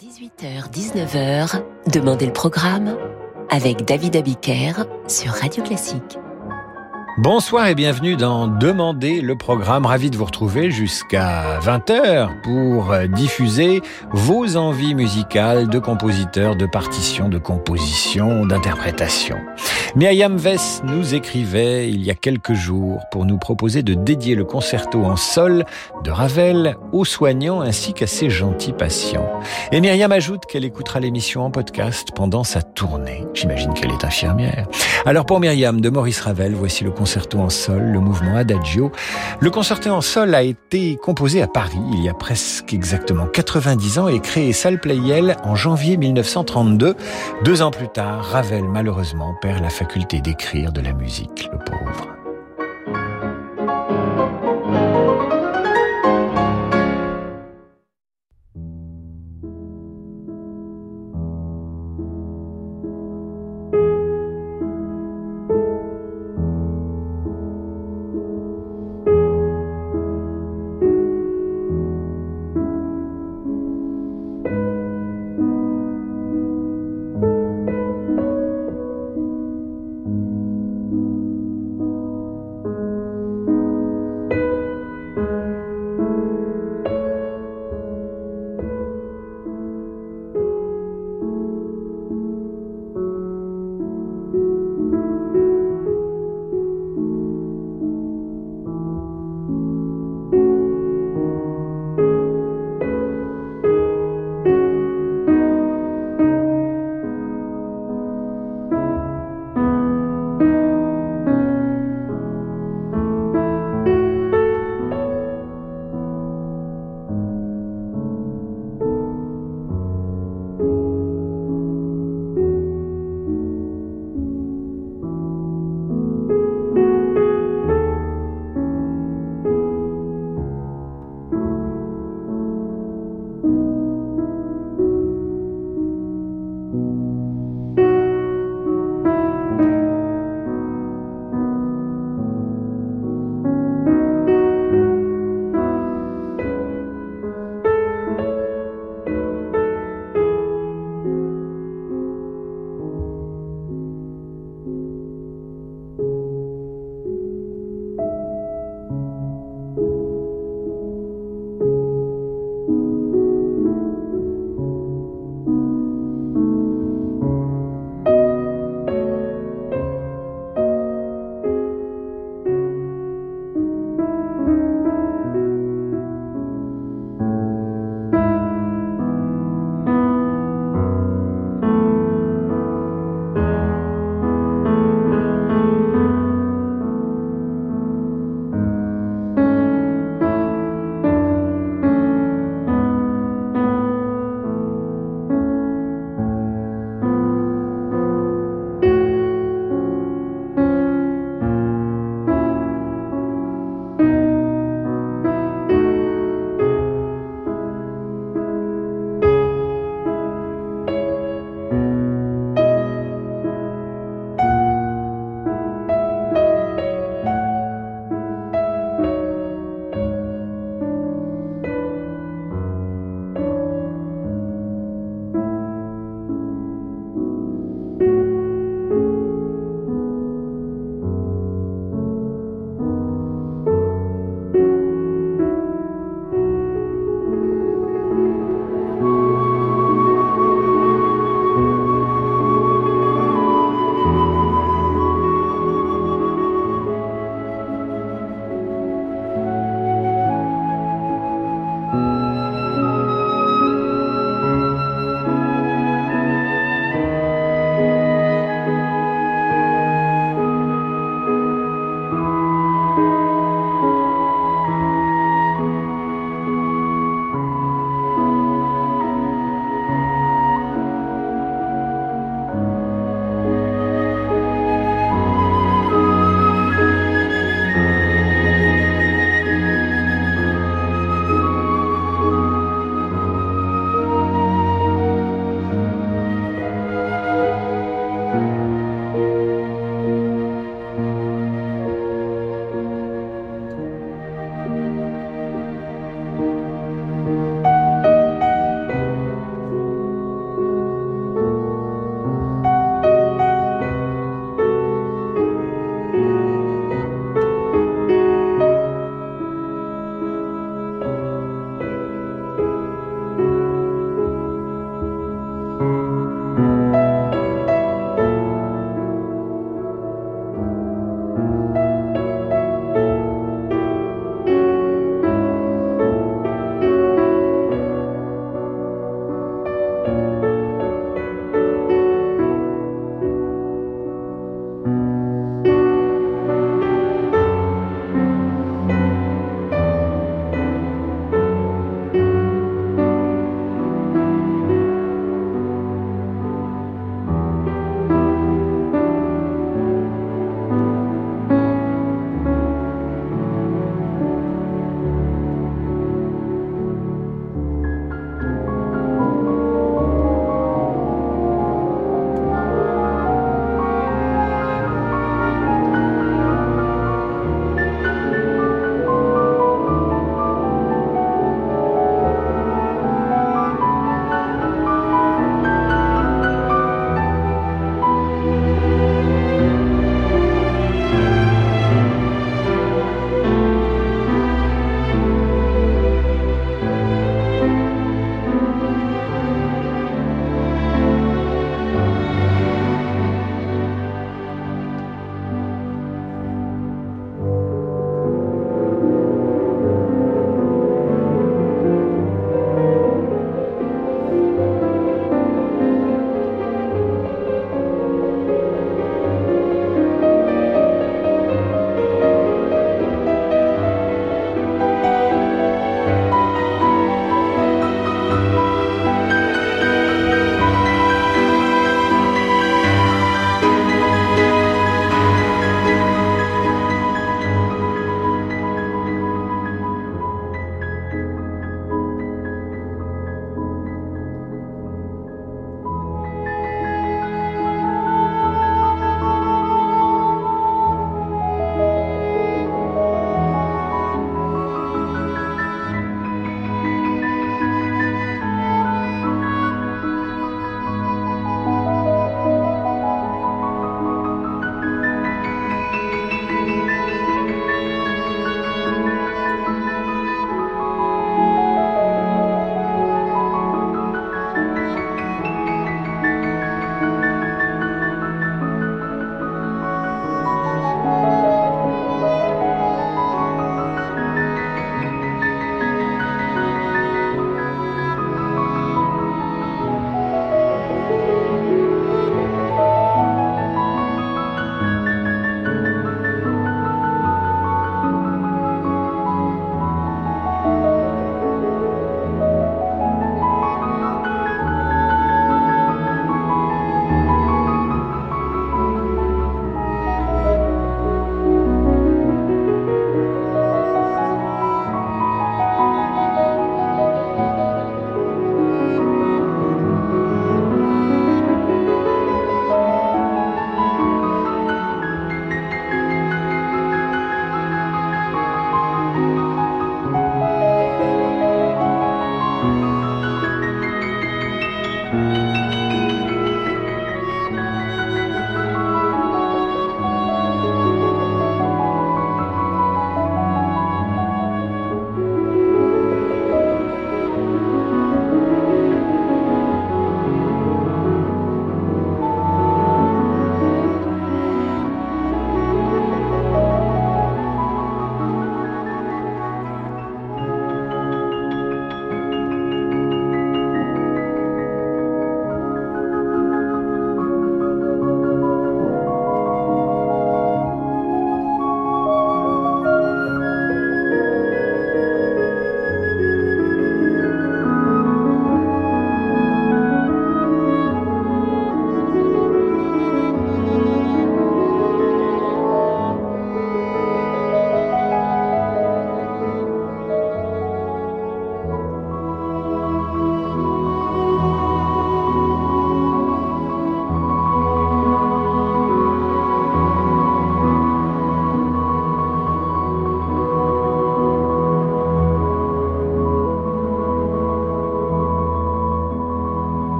18h-19h, Demandez le programme avec David Abiker sur Radio Classique. Bonsoir et bienvenue dans Demandez le programme. Ravi de vous retrouver jusqu'à 20h pour diffuser vos envies musicales de compositeurs, de partitions, de composition, d'interprétation. Myriam Vess nous écrivait il y a quelques jours pour nous proposer de dédier le concerto en sol de Ravel aux soignants ainsi qu'à ses gentils patients. Et Myriam ajoute qu'elle écoutera l'émission en podcast pendant sa tournée. J'imagine qu'elle est infirmière. Alors pour Myriam de Maurice Ravel, voici le concerto en sol, le mouvement Adagio. Le concerto en sol a été composé à Paris il y a presque exactement 90 ans et créé salle Playel en janvier 1932. Deux ans plus tard, Ravel malheureusement perd la faculté d'écrire de la musique, le pauvre.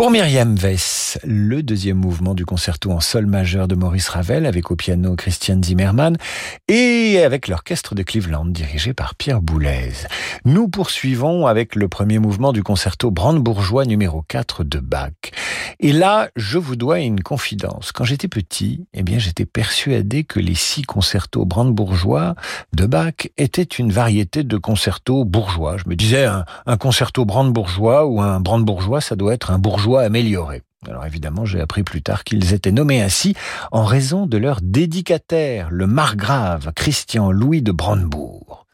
Pour Myriam Vess, le deuxième mouvement du concerto en sol majeur de Maurice Ravel avec au piano Christian Zimmermann et avec l'orchestre de Cleveland dirigé par Pierre Boulez. Nous poursuivons avec le premier mouvement du concerto brandebourgeois numéro 4 de Bach. Et là, je vous dois une confidence. Quand j'étais petit, eh bien, j'étais persuadé que les six concertos brandebourgeois de Bach étaient une variété de concertos bourgeois. Je me disais, un concerto brandebourgeois ou un brandebourgeois, ça doit être un bourgeois amélioré. Alors évidemment, j'ai appris plus tard qu'ils étaient nommés ainsi en raison de leur dédicataire, le margrave Christian Louis de Brandebourg.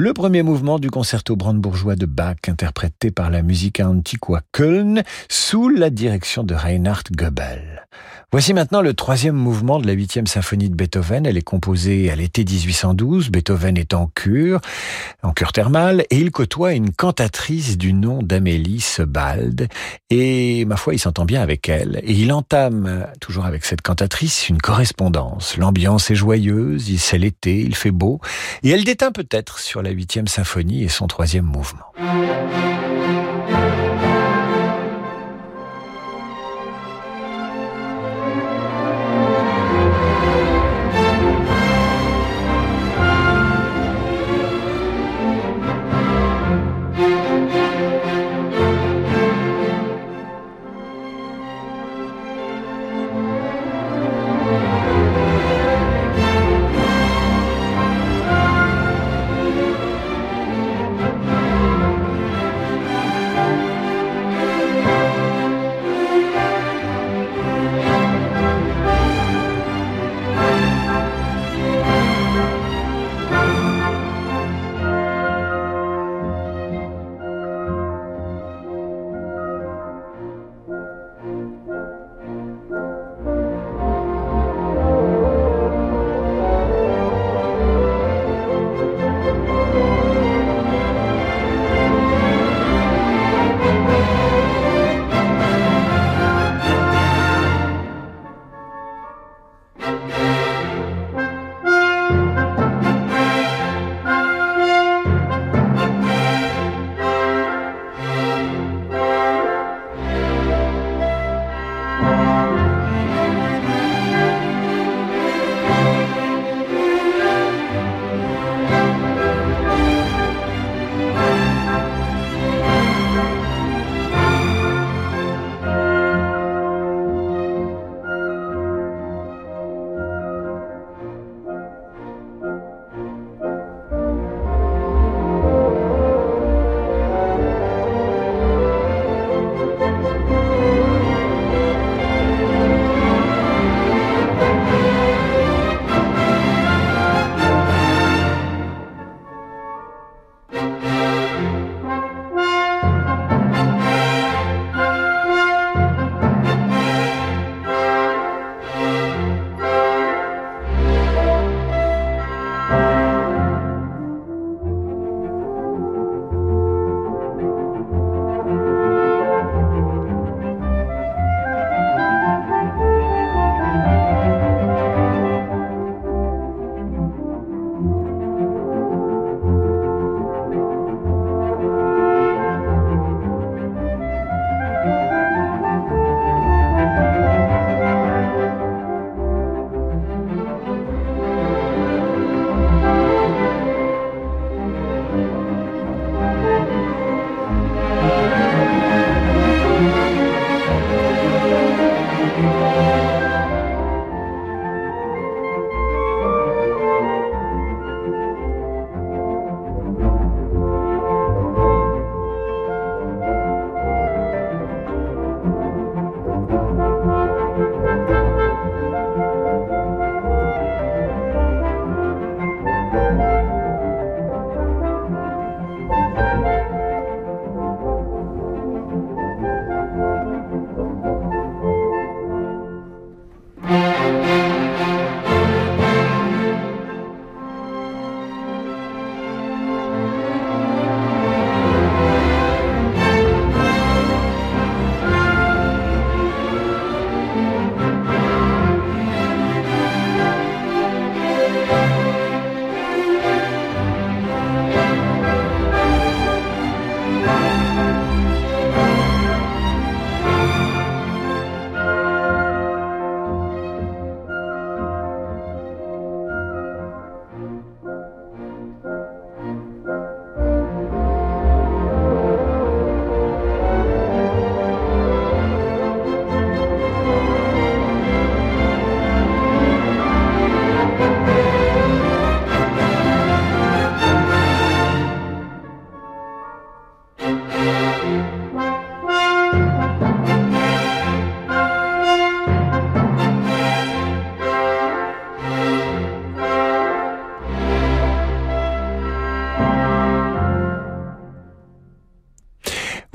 Le premier mouvement du concerto brandebourgeois de Bach, interprété par la Musica Antiqua Köln, sous la direction de Reinhard Goebel. Voici maintenant le troisième mouvement de la huitième symphonie de Beethoven. Elle est composée à l'été 1812. Beethoven est en cure, en cure thermale, et il côtoie une cantatrice du nom d'Amélie Sebald. Et ma foi, il s'entend bien avec elle. Et il entame, toujours avec cette cantatrice, une correspondance. L'ambiance est joyeuse, c'est l'été, il fait beau. Et elle déteint peut-être sur la huitième symphonie et son troisième mouvement.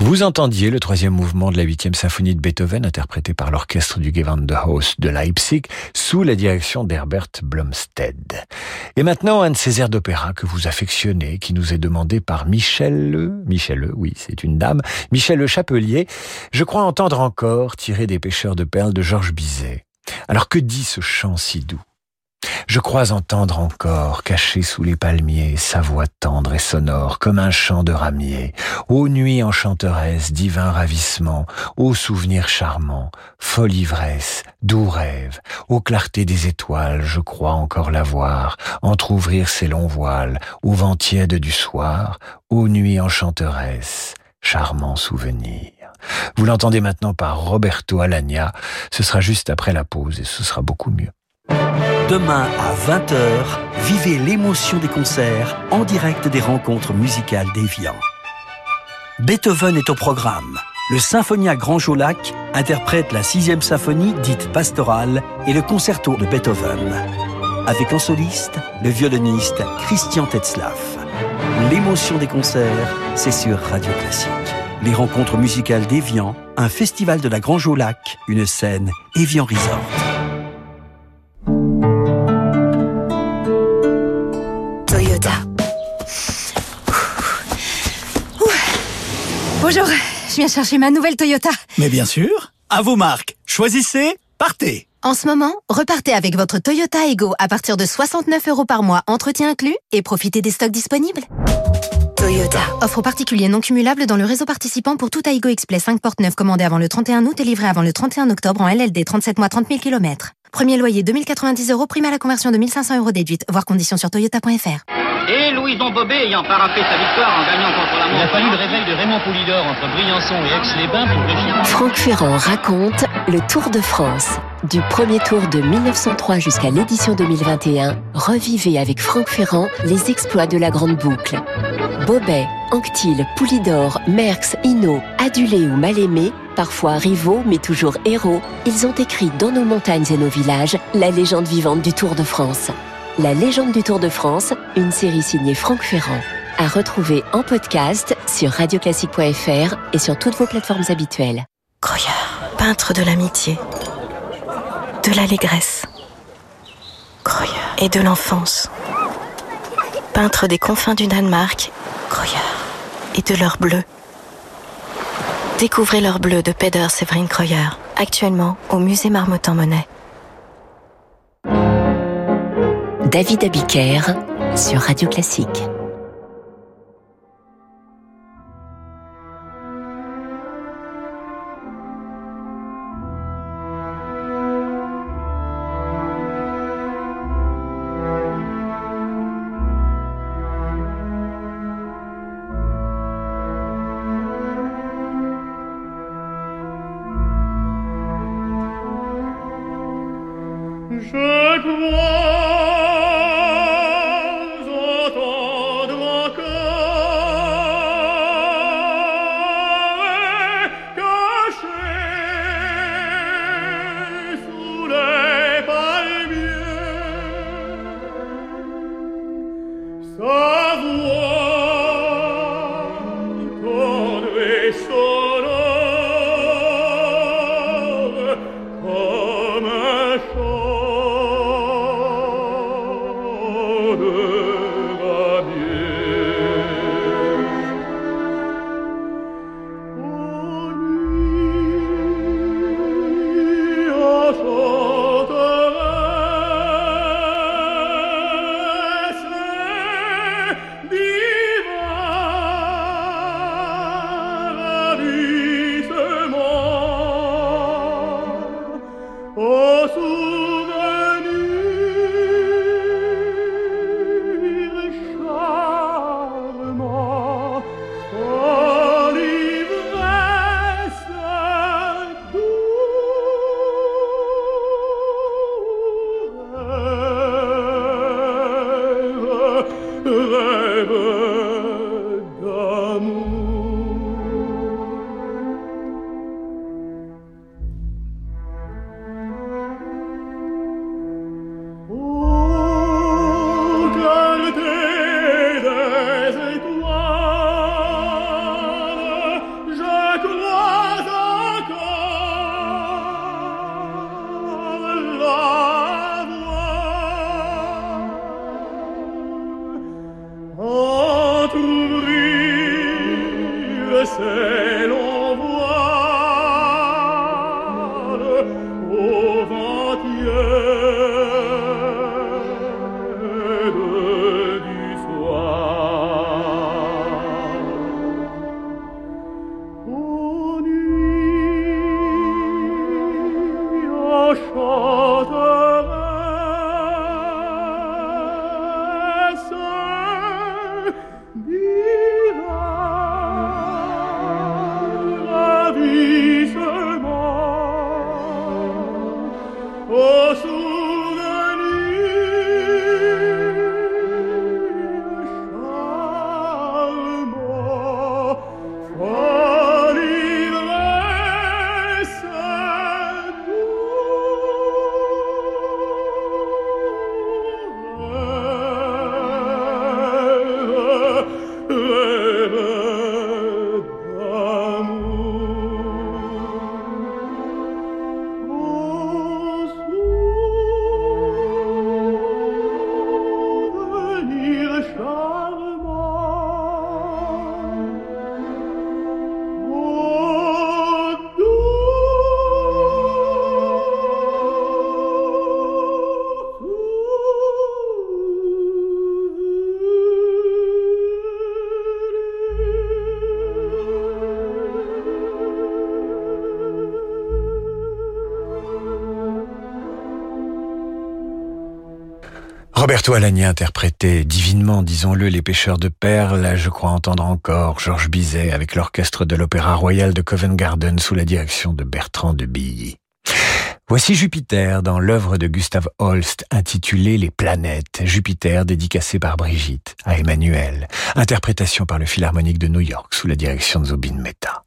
Vous entendiez le troisième mouvement de la huitième symphonie de Beethoven interprété par l'orchestre du Gewandhaus de Leipzig sous la direction d'Herbert Blomstedt. Et maintenant, un de ces airs d'opéra que vous affectionnez, qui nous est demandé par Michel Le, Michel Le, oui, c'est une dame, Michel Le Chapelier. Je crois entendre encore tirer des pêcheurs de perles de Georges Bizet. Alors que dit ce chant si doux? Je crois entendre encore, caché sous les palmiers, sa voix tendre et sonore, comme un chant de ramier. Ô nuit enchanteresse, divin ravissement, ô souvenir charmant, folle ivresse, doux rêve, ô clarté des étoiles, je crois encore la voir, entr'ouvrir ses longs voiles, au vent tiède du soir, ô nuit enchanteresse, charmant souvenir. Vous l'entendez maintenant par Roberto Alagna, ce sera juste après la pause et ce sera beaucoup mieux. Demain à 20h, vivez l'émotion des concerts en direct des rencontres musicales d'Evian. Beethoven est au programme. Le Symphonia Grand Jolac interprète la sixième symphonie dite pastorale et le concerto de Beethoven. Avec en soliste le violoniste Christian Tetzlaff. L'émotion des concerts, c'est sur Radio Classique. Les rencontres musicales d'Evian, un festival de la Grand Jolac, une scène Evian Resort. Bonjour, je viens chercher ma nouvelle Toyota. Mais bien sûr, à vos marques. Choisissez, partez. En ce moment, repartez avec votre Toyota Ego à partir de 69 euros par mois, entretien inclus, et profitez des stocks disponibles. Toyota. Offre particulier non cumulable dans le réseau participant pour tout Aigo Express 5 porte 9 commandé avant le 31 août et livré avant le 31 octobre en LLD 37 mois 30 000 km. Premier loyer 2090 euros, prime à la conversion de 1500 euros déduite. Voir conditions sur toyota.fr. Et Louison Bobet ayant paraffé sa victoire en gagnant contre la Il a fallu le réveil de Raymond Poulidor entre Briançon et Aix-les-Bains pour. Franck Ferrand raconte le Tour de France. Du premier tour de 1903 jusqu'à l'édition 2021, revivez avec Franck Ferrand les exploits de la Grande Boucle. Bobet, Anctil, Poulidor, Merckx, Hinault, adulés ou mal aimés, parfois rivaux mais toujours héros, ils ont écrit dans nos montagnes et nos villages la légende vivante du Tour de France. La légende du Tour de France, une série signée Franck Ferrand. À retrouver en podcast sur radioclassique.fr et sur toutes vos plateformes habituelles. Croyer, peintre de l'amitié, de l'allégresse, Croyer et de l'enfance. Peintre des confins du Danemark, Croyer et de leur bleu. Découvrez leur bleu de Peder Séverine Croyer, actuellement au musée Marmottan-Monet. David Abiker sur Radio Classique. Roberto Alagna interprétait divinement, disons-le, les pêcheurs de perles, je crois entendre encore Georges Bizet avec l'orchestre de l'Opéra Royal de Covent Garden sous la direction de Bertrand de Billy. Voici Jupiter dans l'œuvre de Gustave Holst intitulée Les planètes, Jupiter dédicacé par Brigitte à Emmanuel, interprétation par le Philharmonique de New York sous la direction de Zubin Mehta.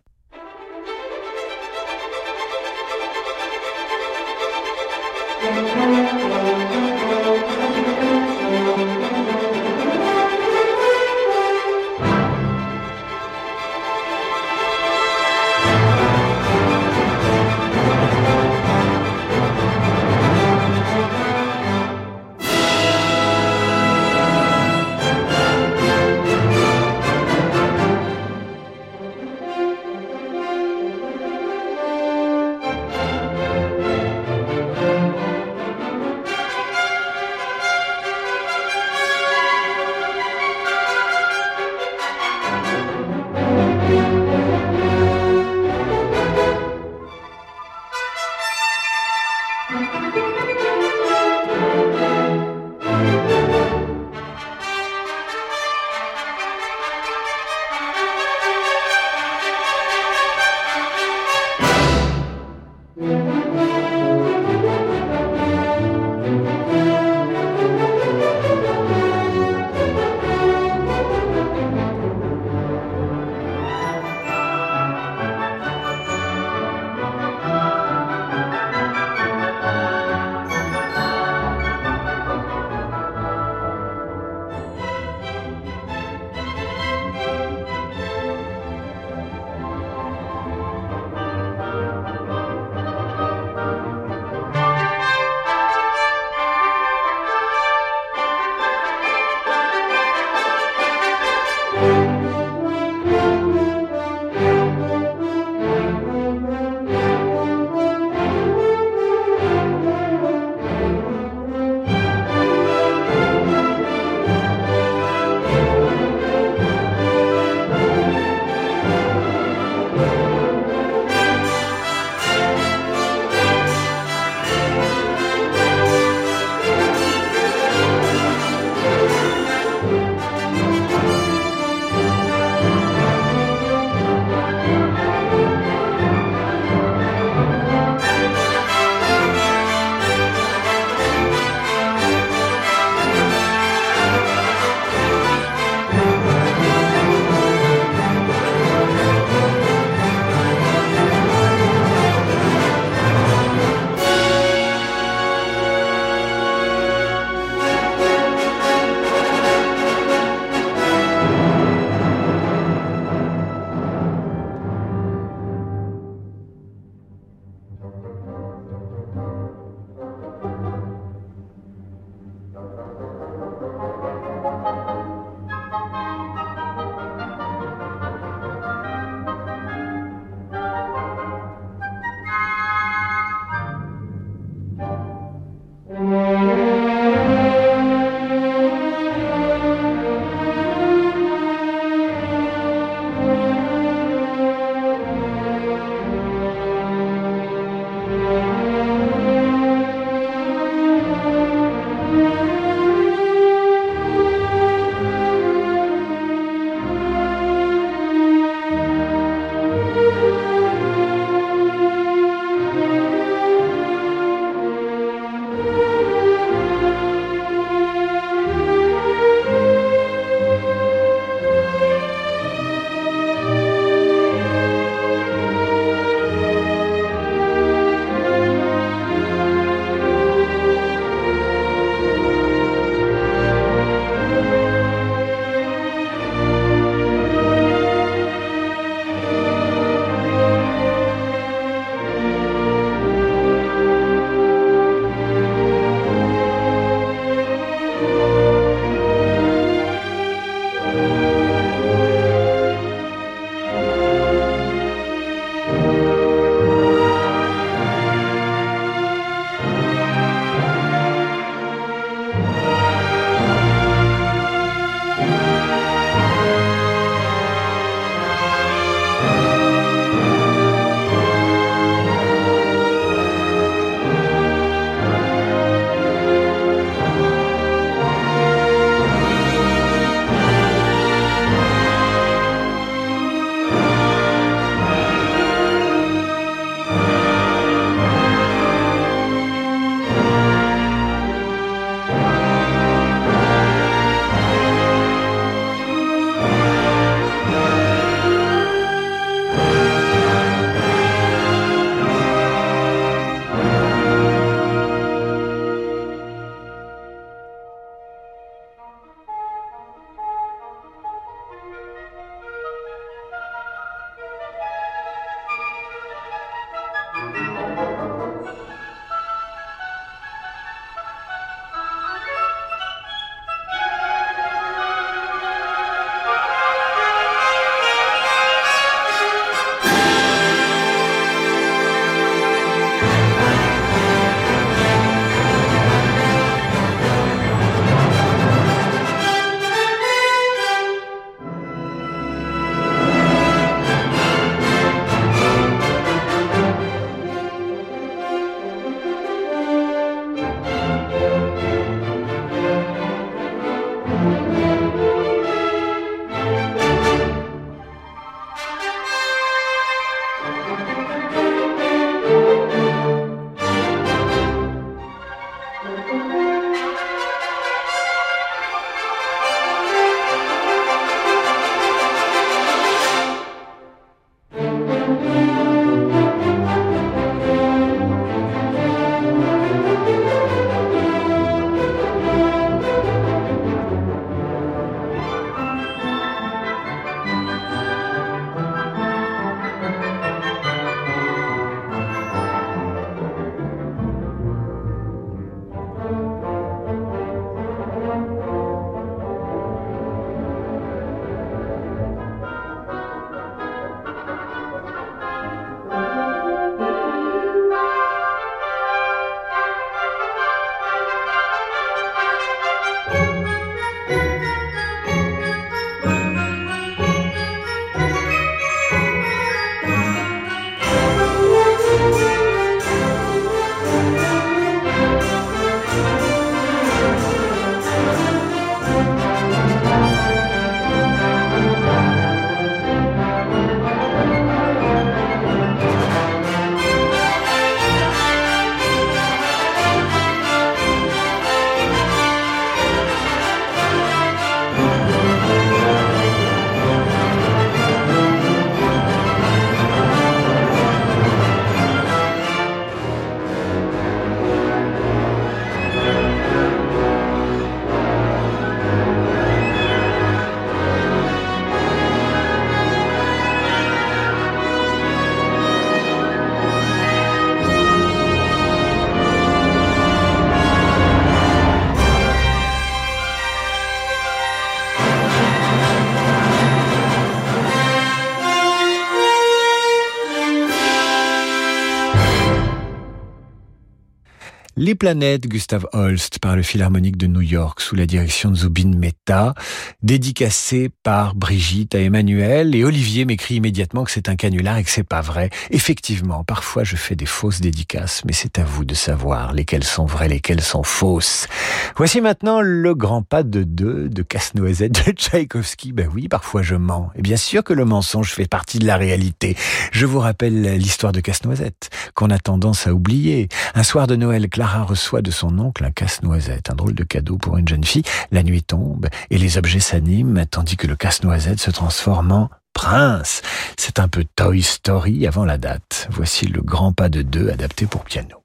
Les planètes, Gustav Holst, par le Philharmonique de New York, sous la direction de Zubin Mehta, dédicacé par Brigitte à Emmanuel, et Olivier m'écrit immédiatement que c'est un canular et que c'est pas vrai. Effectivement, parfois je fais des fausses dédicaces, mais c'est à vous de savoir lesquelles sont vraies, lesquelles sont fausses. Voici maintenant le grand pas de deux de Casse-Noisette de Tchaïkovski. Ben oui, parfois je mens. Et bien sûr que le mensonge fait partie de la réalité. Je vous rappelle l'histoire de Casse-Noisette, qu'on a tendance à oublier. Un soir de Noël, Clara reçoit de son oncle un casse-noisette, un drôle de cadeau pour une jeune fille. La nuit tombe et les objets s'animent, tandis que le casse-noisette se transforme en prince. C'est un peu Toy Story avant la date. Voici le grand pas de deux adapté pour piano.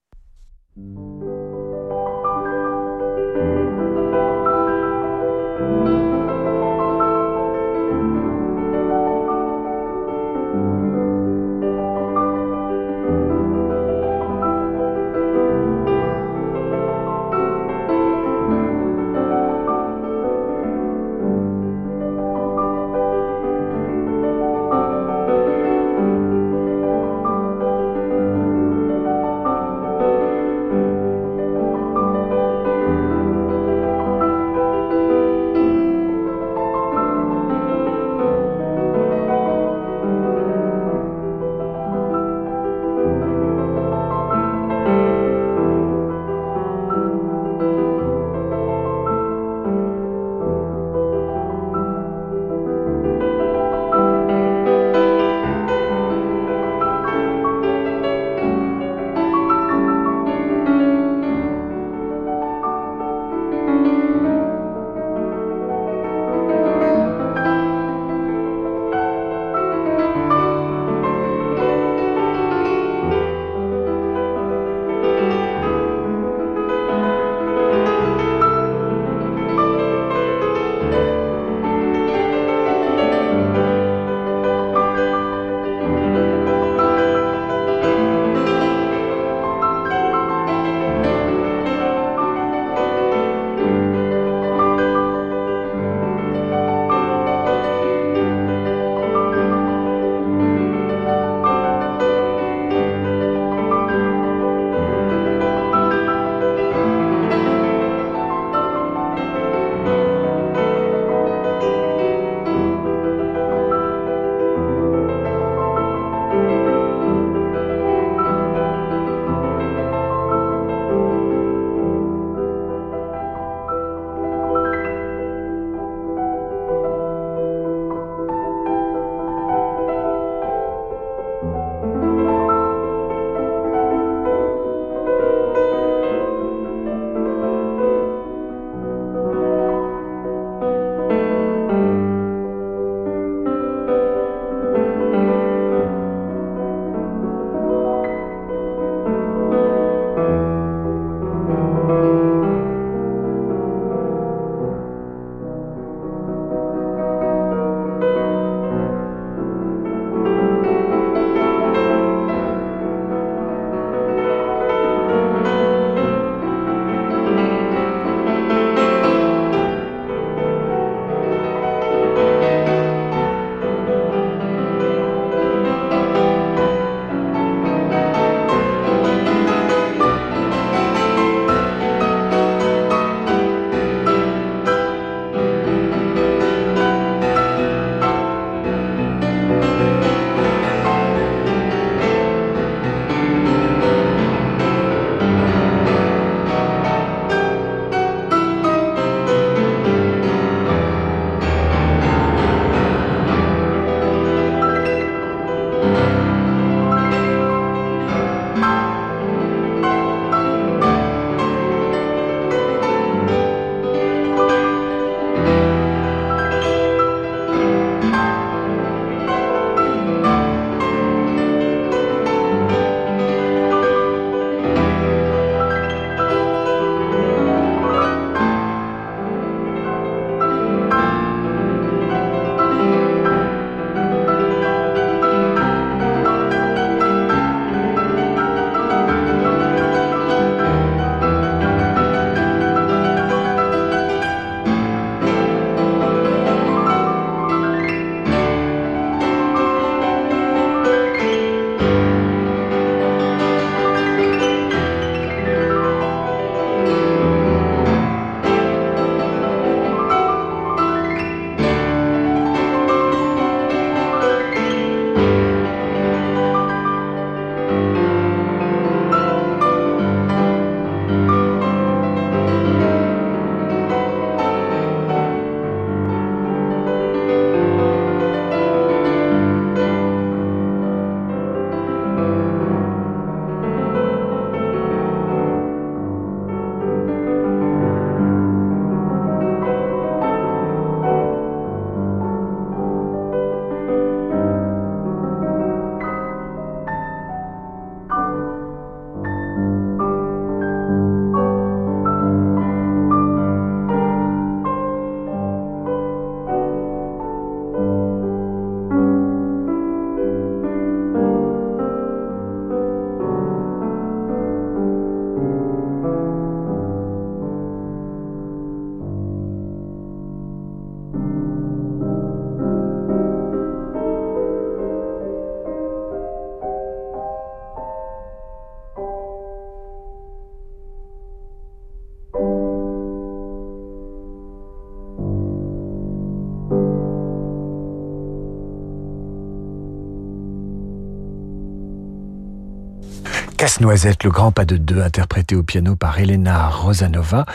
Casse-Noisette, le grand pas de deux, interprété au piano par Elena Rosanova.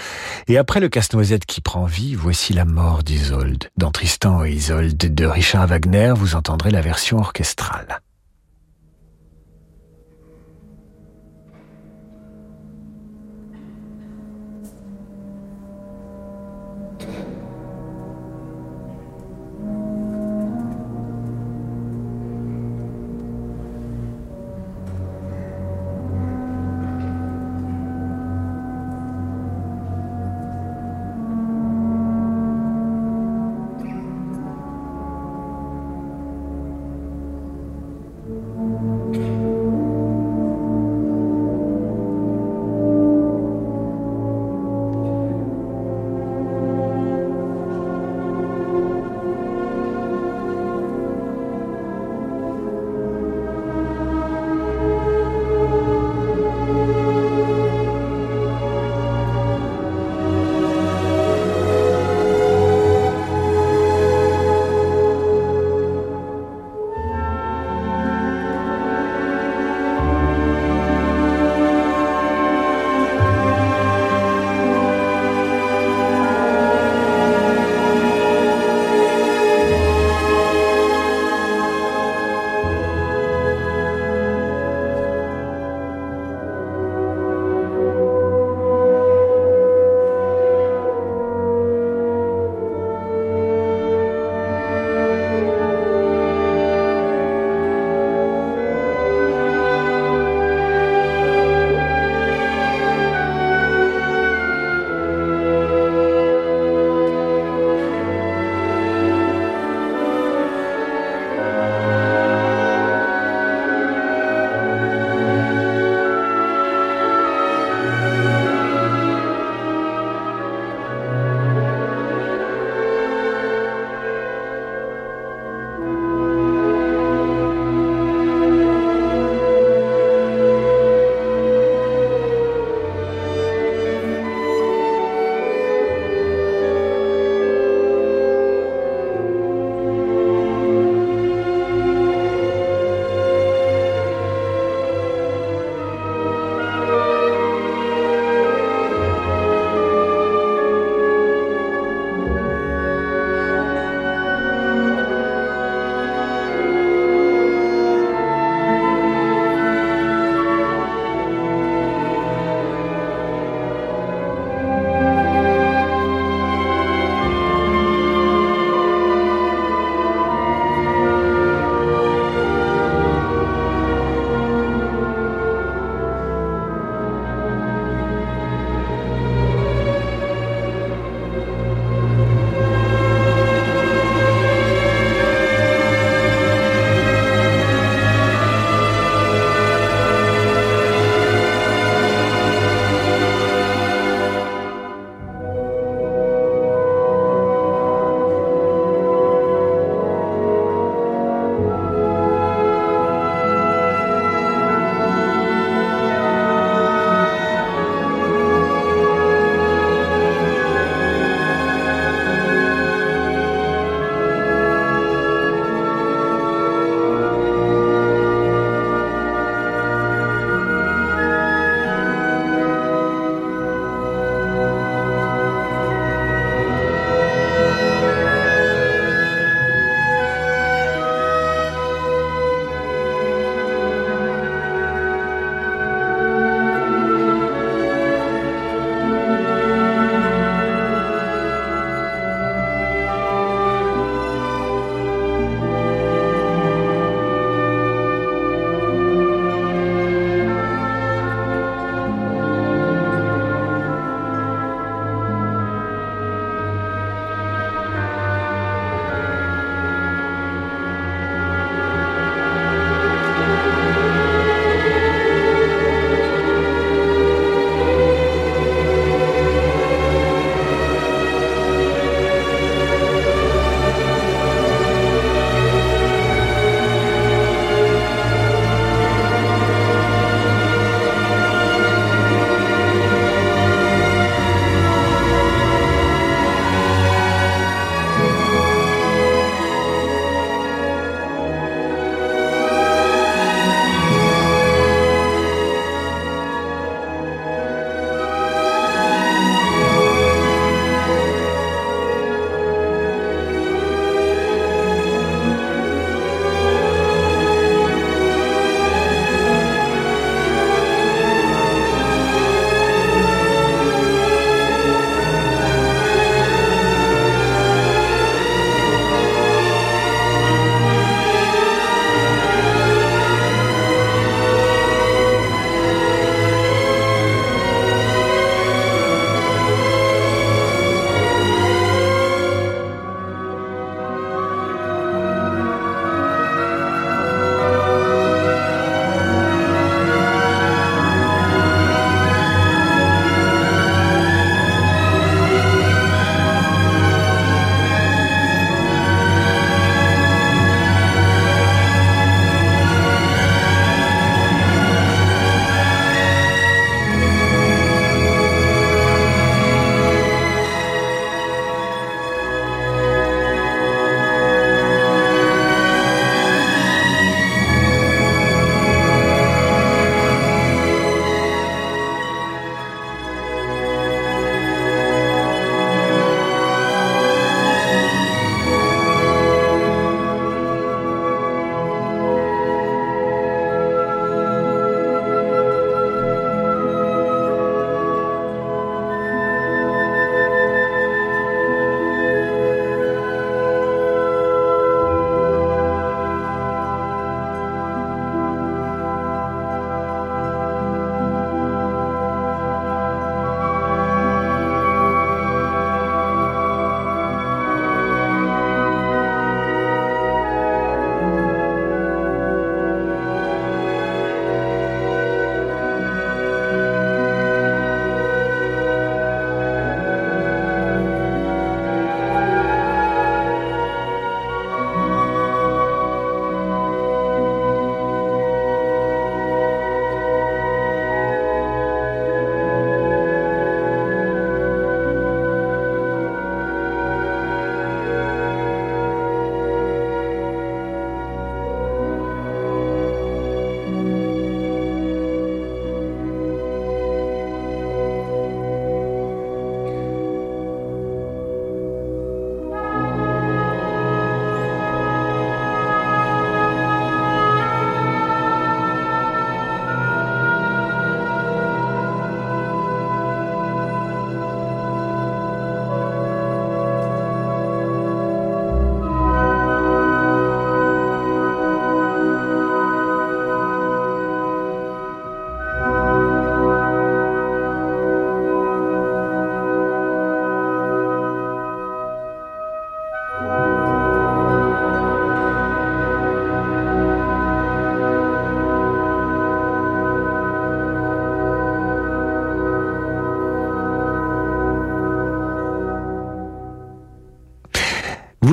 Et après le Casse-Noisette qui prend vie, voici la mort d'Isolde. Dans Tristan et Isolde de Richard Wagner, vous entendrez la version orchestrale.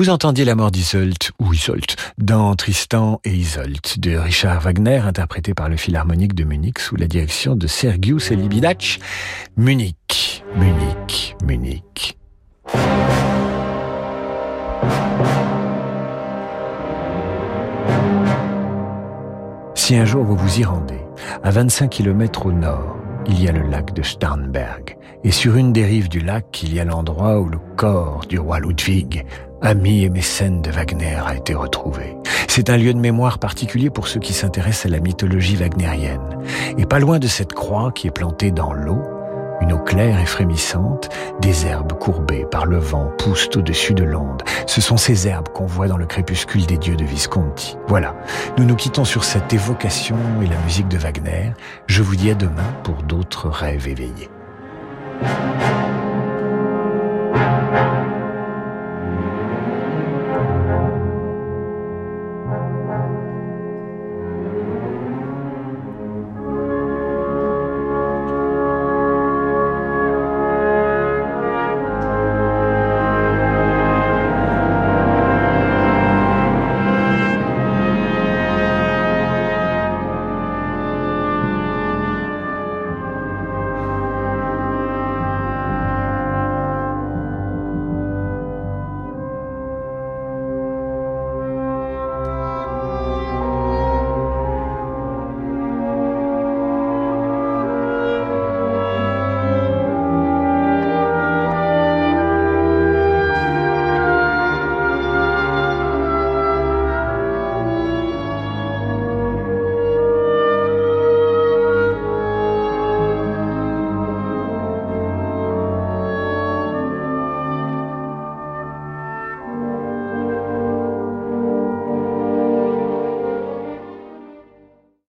Vous entendiez la mort d'Isolt, ou Isolt, dans Tristan et Isolt de Richard Wagner, interprété par le Philharmonique de Munich sous la direction de Sergius Elibidac. Munich, Munich, Munich. Si un jour vous vous y rendez, à 25 km au nord, il y a le lac de Starnberg. Et sur une des rives du lac, il y a l'endroit où le corps du roi Ludwig, ami et mécène de Wagner, a été retrouvé. C'est un lieu de mémoire particulier pour ceux qui s'intéressent à la mythologie wagnérienne. Et pas loin de cette croix qui est plantée dans l'eau, une eau claire et frémissante, des herbes courbées par le vent poussent au-dessus de l'onde. Ce sont ces herbes qu'on voit dans le crépuscule des dieux de Visconti. Voilà, nous nous quittons sur cette évocation et la musique de Wagner. Je vous dis à demain pour d'autres rêves éveillés.